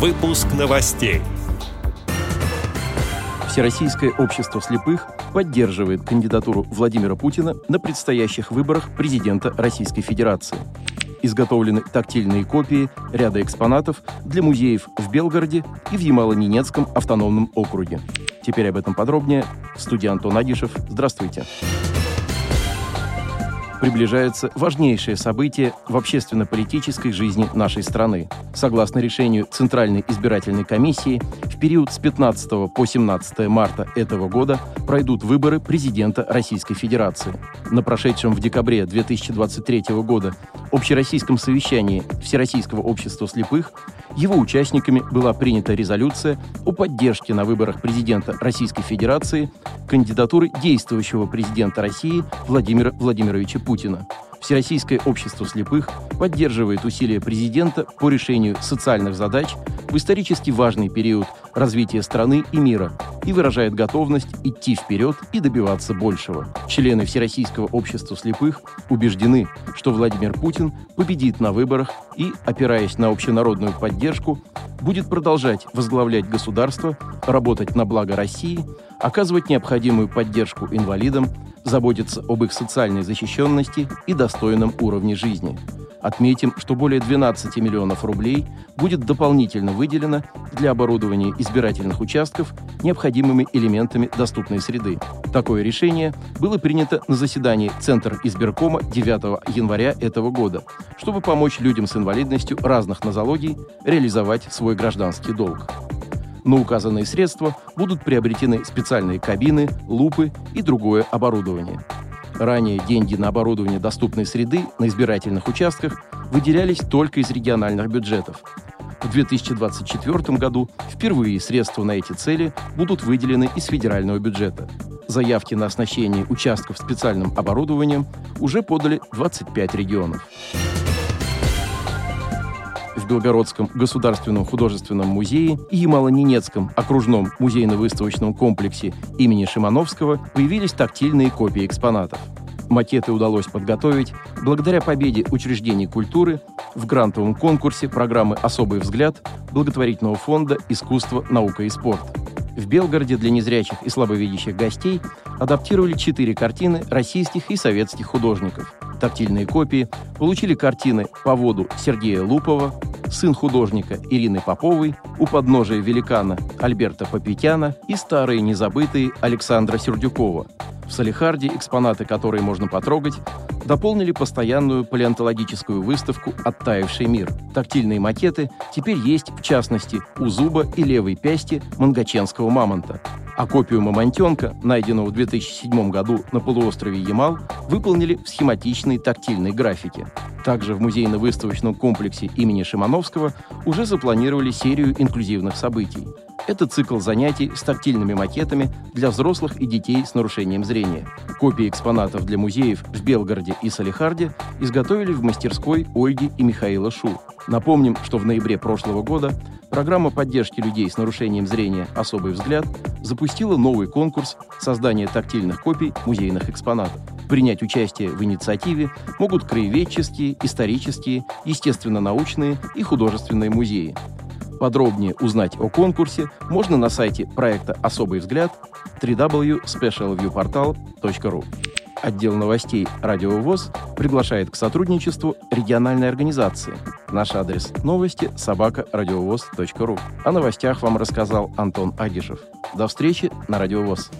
Выпуск новостей. Всероссийское общество слепых поддерживает кандидатуру Владимира Путина на предстоящих выборах президента Российской Федерации. Изготовлены тактильные копии ряда экспонатов для музеев в Белгороде и в Ямало-Ненецком автономном округе. Теперь об этом подробнее. В студии Антон Агишев. Здравствуйте. Здравствуйте приближается важнейшее событие в общественно-политической жизни нашей страны. Согласно решению Центральной избирательной комиссии, в период с 15 по 17 марта этого года пройдут выборы президента Российской Федерации. На прошедшем в декабре 2023 года общероссийском совещании Всероссийского общества слепых его участниками была принята резолюция о поддержке на выборах президента Российской Федерации кандидатуры действующего президента России Владимира Владимировича Путина. Всероссийское общество слепых поддерживает усилия президента по решению социальных задач в исторически важный период развития страны и мира и выражает готовность идти вперед и добиваться большего. Члены Всероссийского общества слепых убеждены, что Владимир Путин победит на выборах и, опираясь на общенародную поддержку, будет продолжать возглавлять государство, работать на благо России, оказывать необходимую поддержку инвалидам, заботиться об их социальной защищенности и достойном уровне жизни – Отметим, что более 12 миллионов рублей будет дополнительно выделено для оборудования избирательных участков необходимыми элементами доступной среды. Такое решение было принято на заседании Центра избиркома 9 января этого года, чтобы помочь людям с инвалидностью разных нозологий реализовать свой гражданский долг. На указанные средства будут приобретены специальные кабины, лупы и другое оборудование – Ранее деньги на оборудование доступной среды на избирательных участках выделялись только из региональных бюджетов. В 2024 году впервые средства на эти цели будут выделены из федерального бюджета. Заявки на оснащение участков специальным оборудованием уже подали 25 регионов. В Белгородском государственном художественном музее и Ямало-Ненецком окружном музейно-выставочном комплексе имени Шимановского появились тактильные копии экспонатов. Макеты удалось подготовить благодаря победе учреждений культуры в грантовом конкурсе программы «Особый взгляд» благотворительного фонда «Искусство, наука и спорт». В Белгороде для незрячих и слабовидящих гостей адаптировали четыре картины российских и советских художников. Тактильные копии получили картины «По воду» Сергея Лупова, сын художника Ирины Поповой, у подножия великана Альберта Попетяна и старые незабытые Александра Сердюкова. В Салихарде, экспонаты которые можно потрогать, дополнили постоянную палеонтологическую выставку «Оттаивший мир». Тактильные макеты теперь есть, в частности, у зуба и левой пясти мангаченского мамонта. А копию мамонтенка, найденного в 2007 году на полуострове Ямал, выполнили в схематичной тактильной графике. Также в музейно-выставочном комплексе имени Шимановского уже запланировали серию инклюзивных событий. Это цикл занятий с тактильными макетами для взрослых и детей с нарушением зрения. Копии экспонатов для музеев в Белгороде и Салихарде изготовили в мастерской Ольги и Михаила Шу. Напомним, что в ноябре прошлого года программа поддержки людей с нарушением зрения «Особый взгляд» запустила новый конкурс создания тактильных копий музейных экспонатов. Принять участие в инициативе могут краеведческие, исторические, естественно-научные и художественные музеи. Подробнее узнать о конкурсе можно на сайте проекта «Особый взгляд» www.specialviewportal.ru. Отдел новостей «Радио ВОЗ» приглашает к сотрудничеству региональной организации. Наш адрес новости – собака радиовоз.ру. О новостях вам рассказал Антон Агишев. До встречи на «Радио ВОЗ».